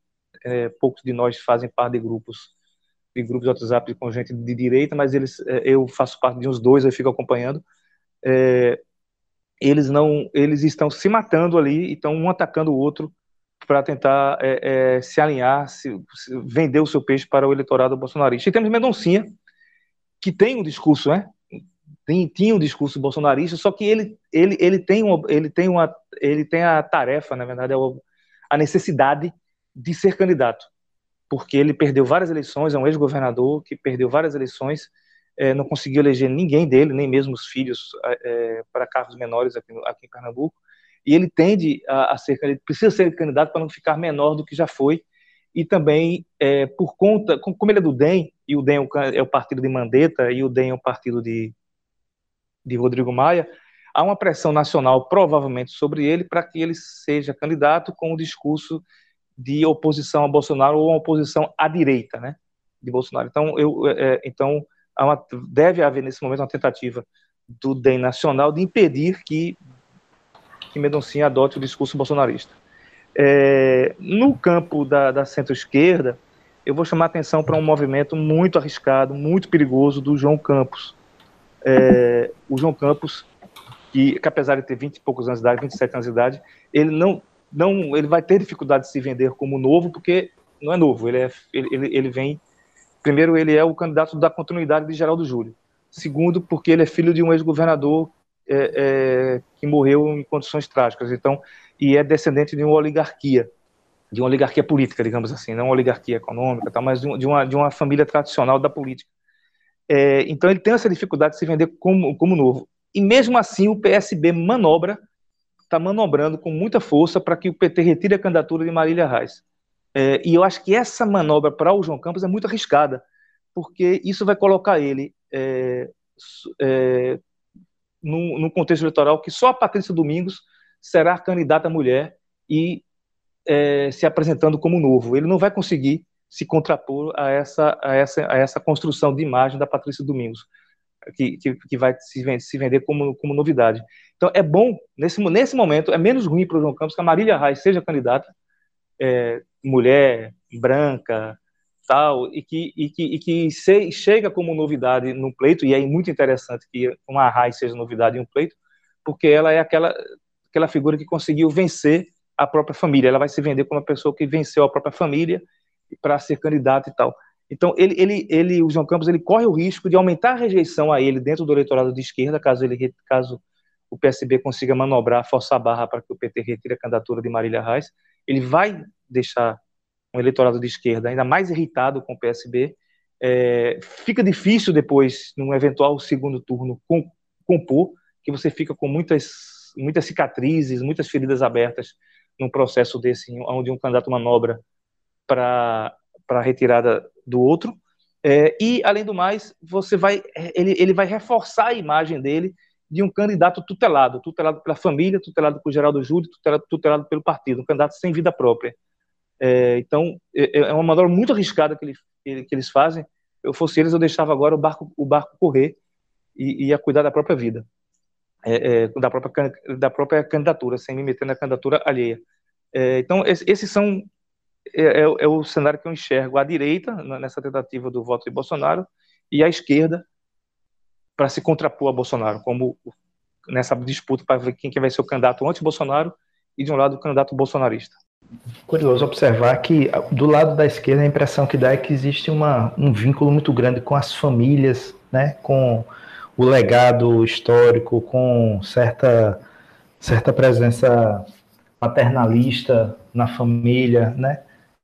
é, poucos de nós fazem parte de grupos de grupos de WhatsApp com gente de direita, mas eles é, eu faço parte de uns dois, eu fico acompanhando. É, eles não eles estão se matando ali, estão um atacando o outro para tentar é, é, se alinhar, se, se, vender o seu peixe para o eleitorado bolsonarista. E temos Mendoncinha, que tem um discurso, né? Tem, tinha um discurso bolsonarista, só que ele, ele, ele, tem, uma, ele, tem, uma, ele tem a tarefa, na verdade, é a necessidade de ser candidato, porque ele perdeu várias eleições, é um ex-governador que perdeu várias eleições, é, não conseguiu eleger ninguém dele, nem mesmo os filhos, é, para cargos menores aqui, aqui, em Pernambuco. E ele tende a, a ser precisa ser candidato para não ficar menor do que já foi. E também, é, por conta, como ele é do DEM, e o DEM é o partido de Mandetta, e o DEM é o partido de, de Rodrigo Maia, há uma pressão nacional, provavelmente, sobre ele, para que ele seja candidato com um discurso de oposição a Bolsonaro ou uma oposição à direita, né, de Bolsonaro. Então, eu, é, então uma, deve haver nesse momento uma tentativa do DEM nacional de impedir que, que Mendoncinha adote o discurso bolsonarista. É, no campo da, da centro-esquerda, eu vou chamar atenção para um movimento muito arriscado, muito perigoso do João Campos. É, o João Campos, que, que, apesar de ter 20 e poucos anos de idade, 27 anos de idade, ele não, não ele vai ter dificuldade de se vender como novo, porque não é novo, ele, é, ele, ele vem Primeiro, ele é o candidato da continuidade de Geraldo Júlio. Segundo, porque ele é filho de um ex-governador é, é, que morreu em condições trágicas. Então, e é descendente de uma oligarquia, de uma oligarquia política, digamos assim, não uma oligarquia econômica, tá, mas de, uma, de uma família tradicional da política. É, então, ele tem essa dificuldade de se vender como, como novo. E mesmo assim, o PSB manobra, está manobrando com muita força para que o PT retire a candidatura de Marília Reis. É, e eu acho que essa manobra para o João Campos é muito arriscada, porque isso vai colocar ele é, é, num, contexto eleitoral que só a Patrícia Domingos será candidata mulher e é, se apresentando como novo. Ele não vai conseguir se contrapor a essa, a essa, a essa construção de imagem da Patrícia Domingos, que, que, que vai se vender, se vender como, como novidade. Então, é bom, nesse, nesse momento, é menos ruim para o João Campos que a Marília Reis seja candidata, é, mulher, branca, tal, e que, e que, e que se, chega como novidade no pleito, e é muito interessante que uma raiz seja novidade em um pleito, porque ela é aquela, aquela figura que conseguiu vencer a própria família, ela vai se vender como uma pessoa que venceu a própria família para ser candidato e tal. Então, ele, ele, ele, o João Campos, ele corre o risco de aumentar a rejeição a ele dentro do eleitorado de esquerda, caso ele, caso o PSB consiga manobrar, forçar a barra para que o PT retire a candidatura de Marília Reis, ele vai deixar um eleitorado de esquerda ainda mais irritado com o PSB. É, fica difícil depois, num eventual segundo turno, compor, que você fica com muitas, muitas cicatrizes, muitas feridas abertas num processo desse, onde um candidato manobra para a retirada do outro. É, e, além do mais, você vai, ele, ele vai reforçar a imagem dele de um candidato tutelado, tutelado pela família, tutelado por Geraldo Júlio, tutelado, tutelado pelo partido, um candidato sem vida própria. É, então, é, é uma manobra muito arriscada que, ele, que, eles fazem. Eu fosse eles, eu deixava agora o barco, o barco correr e, ia cuidar da própria vida, é, é, da, própria, da própria candidatura, sem me meter na candidatura alheia. É, então, esses são é, é, o cenário que eu enxergo. A direita, nessa tentativa do voto de Bolsonaro, e a esquerda, para se contrapor a Bolsonaro, como nessa disputa para ver quem vai ser o candidato anti-Bolsonaro e, de um lado, o candidato bolsonarista. Curioso observar que do lado da esquerda a impressão que dá é que existe uma, um vínculo muito grande com as famílias, né, com o legado histórico, com certa, certa presença paternalista na família, né?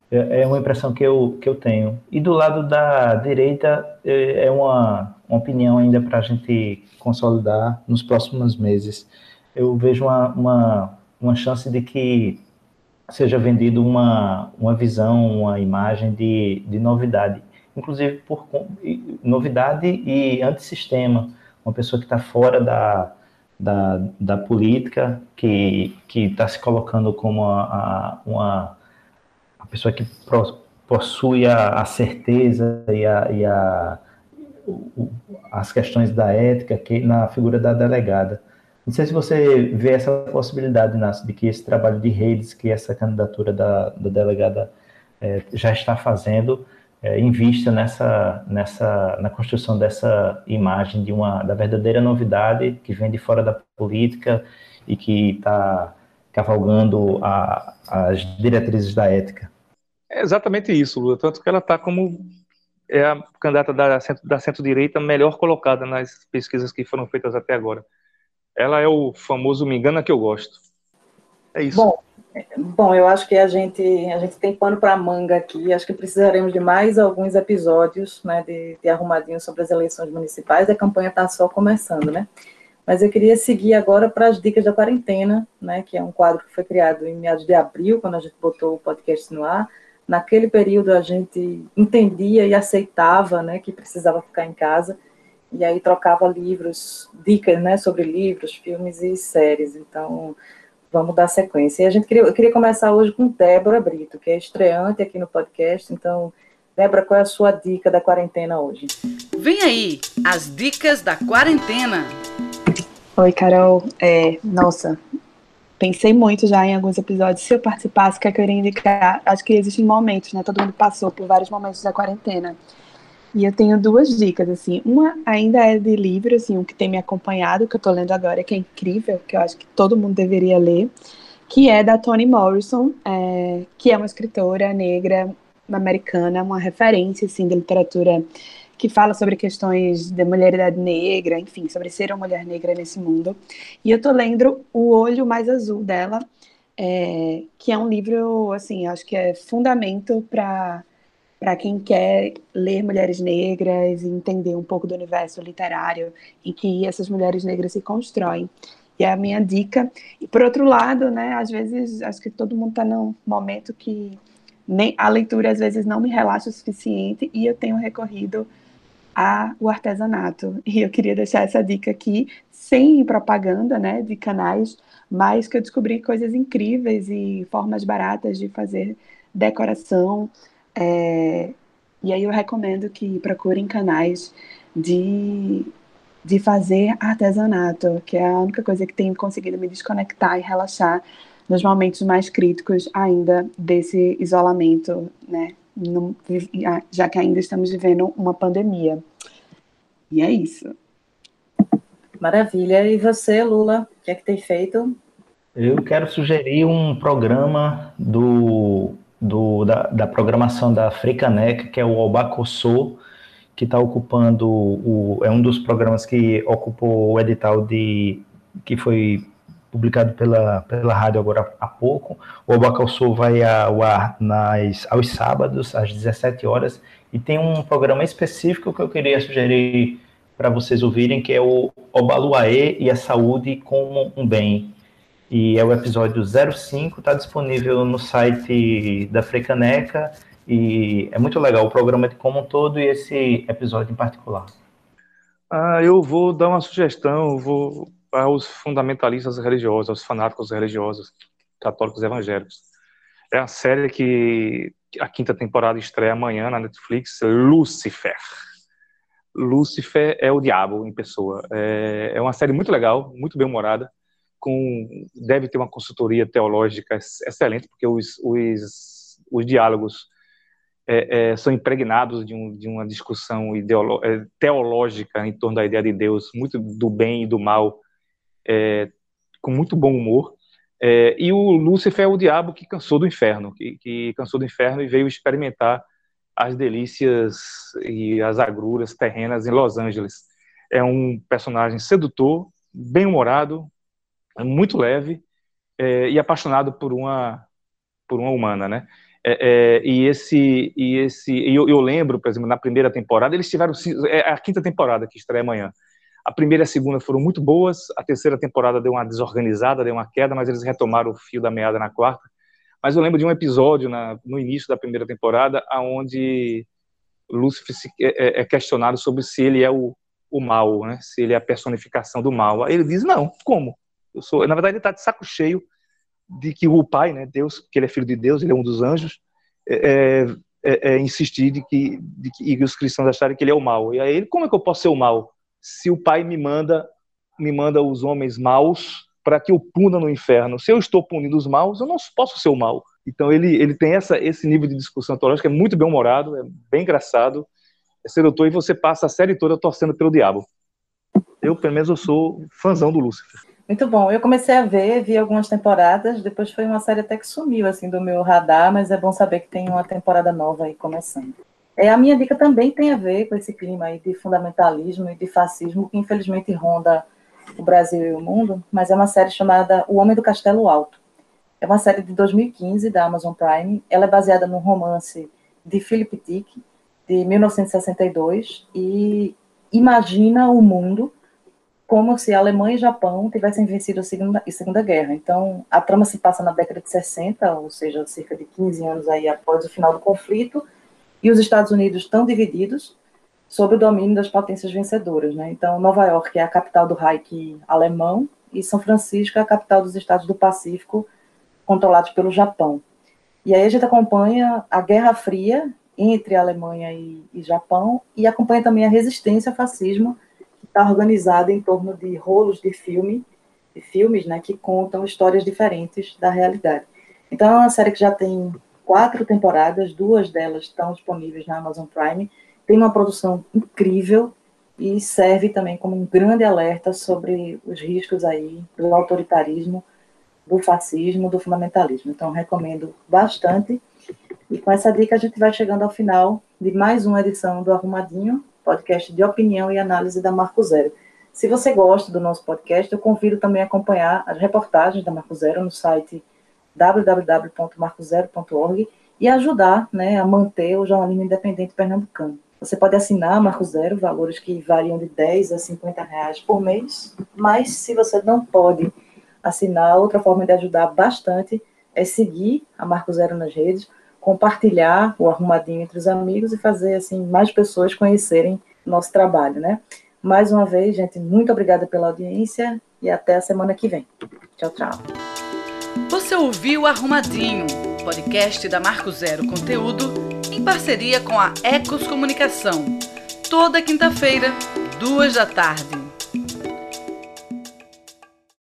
É, é uma impressão que eu, que eu tenho. E do lado da direita é, é uma, uma opinião ainda para a gente consolidar nos próximos meses. Eu vejo uma, uma, uma chance de que seja vendido uma, uma visão, uma imagem de, de novidade, inclusive por novidade e antissistema, uma pessoa que está fora da, da, da política, que está se colocando como a, a, uma a pessoa que possui a, a certeza e, a, e a, o, as questões da ética que, na figura da delegada. Não sei se você vê essa possibilidade, Inácio, de que esse trabalho de redes que essa candidatura da, da delegada é, já está fazendo é, invista nessa, nessa, na construção dessa imagem de uma da verdadeira novidade que vem de fora da política e que está cavalgando a, as diretrizes da ética. É exatamente isso, Lula. Tanto que ela está como é a candidata da, da centro-direita melhor colocada nas pesquisas que foram feitas até agora. Ela é o famoso me engana que eu gosto. É isso. Bom, bom eu acho que a gente, a gente tem pano para manga aqui. Acho que precisaremos de mais alguns episódios né, de, de arrumadinho sobre as eleições municipais. A campanha está só começando, né? Mas eu queria seguir agora para as dicas da quarentena, né, que é um quadro que foi criado em meados de abril, quando a gente botou o podcast no ar. Naquele período a gente entendia e aceitava né, que precisava ficar em casa e aí trocava livros, dicas, né, sobre livros, filmes e séries. Então, vamos dar sequência. E a gente queria, eu queria começar hoje com Débora Brito, que é estreante aqui no podcast. Então, Débora, qual é a sua dica da quarentena hoje? Vem aí, as dicas da quarentena. Oi, Carol. É, nossa, pensei muito já em alguns episódios. Se eu participasse, o que, é que eu queria indicar? Acho que existem momentos, né? Todo mundo passou por vários momentos da quarentena. E eu tenho duas dicas, assim. Uma ainda é de livro, assim, um que tem me acompanhado, que eu tô lendo agora, que é incrível, que eu acho que todo mundo deveria ler, que é da Toni Morrison, é, que é uma escritora negra americana, uma referência, assim, de literatura que fala sobre questões da mulheridade negra, enfim, sobre ser uma mulher negra nesse mundo. E eu tô lendo O Olho Mais Azul dela, é, que é um livro, assim, acho que é fundamento para para quem quer ler mulheres negras e entender um pouco do universo literário em que essas mulheres negras se constroem. E é a minha dica. E por outro lado, né, às vezes acho que todo mundo está num momento que nem a leitura às vezes não me relaxa o suficiente e eu tenho recorrido ao artesanato. E eu queria deixar essa dica aqui, sem propaganda, né, de canais, mas que eu descobri coisas incríveis e formas baratas de fazer decoração, é, e aí eu recomendo que procurem canais de, de fazer artesanato, que é a única coisa que tem conseguido me desconectar e relaxar nos momentos mais críticos ainda desse isolamento, né? No, já que ainda estamos vivendo uma pandemia. E é isso. Maravilha. E você, Lula, o que é que tem feito? Eu quero sugerir um programa do do, da, da, programação da Africaneca, que é o Obacossô, que está ocupando o, é um dos programas que ocupou o edital de que foi publicado pela, pela rádio agora há pouco. O Obacossô vai ao ar nas, aos sábados, às 17 horas, e tem um programa específico que eu queria sugerir para vocês ouvirem, que é o Obaluaê e a Saúde como um Bem e é o episódio 05, está disponível no site da Frecaneca e é muito legal o programa como um todo e esse episódio em particular. Ah, eu vou dar uma sugestão, vou aos fundamentalistas religiosos, aos fanáticos religiosos, católicos evangélicos. É a série que a quinta temporada estreia amanhã na Netflix, Lucifer. Lucifer é o diabo em pessoa. É, é uma série muito legal, muito bem humorada com deve ter uma consultoria teológica excelente, porque os, os, os diálogos é, é, são impregnados de, um, de uma discussão é, teológica em torno da ideia de Deus, muito do bem e do mal, é, com muito bom humor. É, e o Lúcifer é o diabo que cansou do inferno, que, que cansou do inferno e veio experimentar as delícias e as agruras terrenas em Los Angeles. É um personagem sedutor, bem-humorado, muito leve é, e apaixonado por uma por uma humana, né? É, é, e esse e esse e eu, eu, lembro, por exemplo, na primeira temporada eles tiveram é a quinta temporada que estreia amanhã. A primeira e a segunda foram muito boas, a terceira temporada deu uma desorganizada, deu uma queda, mas eles retomaram o fio da meada na quarta. Mas eu lembro de um episódio na, no início da primeira temporada, aonde Lúcifer é, é, é, questionado sobre se ele é o, o mal, né? se ele é a personificação do mal. Aí ele diz, não, como? Eu sou, na verdade, ele está de saco cheio de que o Pai, né, Deus, que ele é filho de Deus, ele é um dos anjos, é, é, é insistir de que, de que e os cristãos acharem que ele é o mal. E aí como é que eu posso ser o mal? Se o Pai me manda me manda os homens maus para que eu puna no inferno. Se eu estou punindo os maus, eu não posso ser o mal. Então ele, ele tem essa, esse nível de discussão teológica, é muito bem humorado, é bem engraçado, é sedutor, e você passa a série toda torcendo pelo diabo. Eu, pelo menos, eu sou fãzão do Lúcifer. Muito bom. Eu comecei a ver, vi algumas temporadas, depois foi uma série até que sumiu assim do meu radar, mas é bom saber que tem uma temporada nova aí começando. É, a minha dica também tem a ver com esse clima aí de fundamentalismo e de fascismo que infelizmente ronda o Brasil e o mundo, mas é uma série chamada O Homem do Castelo Alto. É uma série de 2015 da Amazon Prime. Ela é baseada num romance de Philip Dick, de 1962, e imagina o mundo como se Alemanha e Japão tivessem vencido a Segunda, a Segunda Guerra. Então, a trama se passa na década de 60, ou seja, cerca de 15 anos aí após o final do conflito, e os Estados Unidos estão divididos sob o domínio das potências vencedoras. Né? Então, Nova York é a capital do Reich alemão e São Francisco é a capital dos Estados do Pacífico, controlados pelo Japão. E aí a gente acompanha a Guerra Fria entre Alemanha e, e Japão e acompanha também a resistência ao fascismo está organizada em torno de rolos de filme, de filmes, né, que contam histórias diferentes da realidade. Então é uma série que já tem quatro temporadas, duas delas estão disponíveis na Amazon Prime. Tem uma produção incrível e serve também como um grande alerta sobre os riscos aí do autoritarismo, do fascismo, do fundamentalismo. Então recomendo bastante. E com essa dica a gente vai chegando ao final de mais uma edição do Arrumadinho, podcast de opinião e análise da Marco Zero. Se você gosta do nosso podcast, eu convido também a acompanhar as reportagens da Marco Zero no site www.marcozero.org e ajudar né, a manter o jornalismo independente pernambucano. Você pode assinar Marco Zero, valores que variam de 10 a 50 reais por mês, mas se você não pode assinar, outra forma de ajudar bastante é seguir a Marco Zero nas redes, compartilhar o arrumadinho entre os amigos e fazer assim mais pessoas conhecerem nosso trabalho, né? Mais uma vez, gente, muito obrigada pela audiência e até a semana que vem. Tchau, tchau. Você ouviu Arrumadinho, podcast da Marco Zero Conteúdo, em parceria com a Ecos Comunicação, toda quinta-feira, duas da tarde.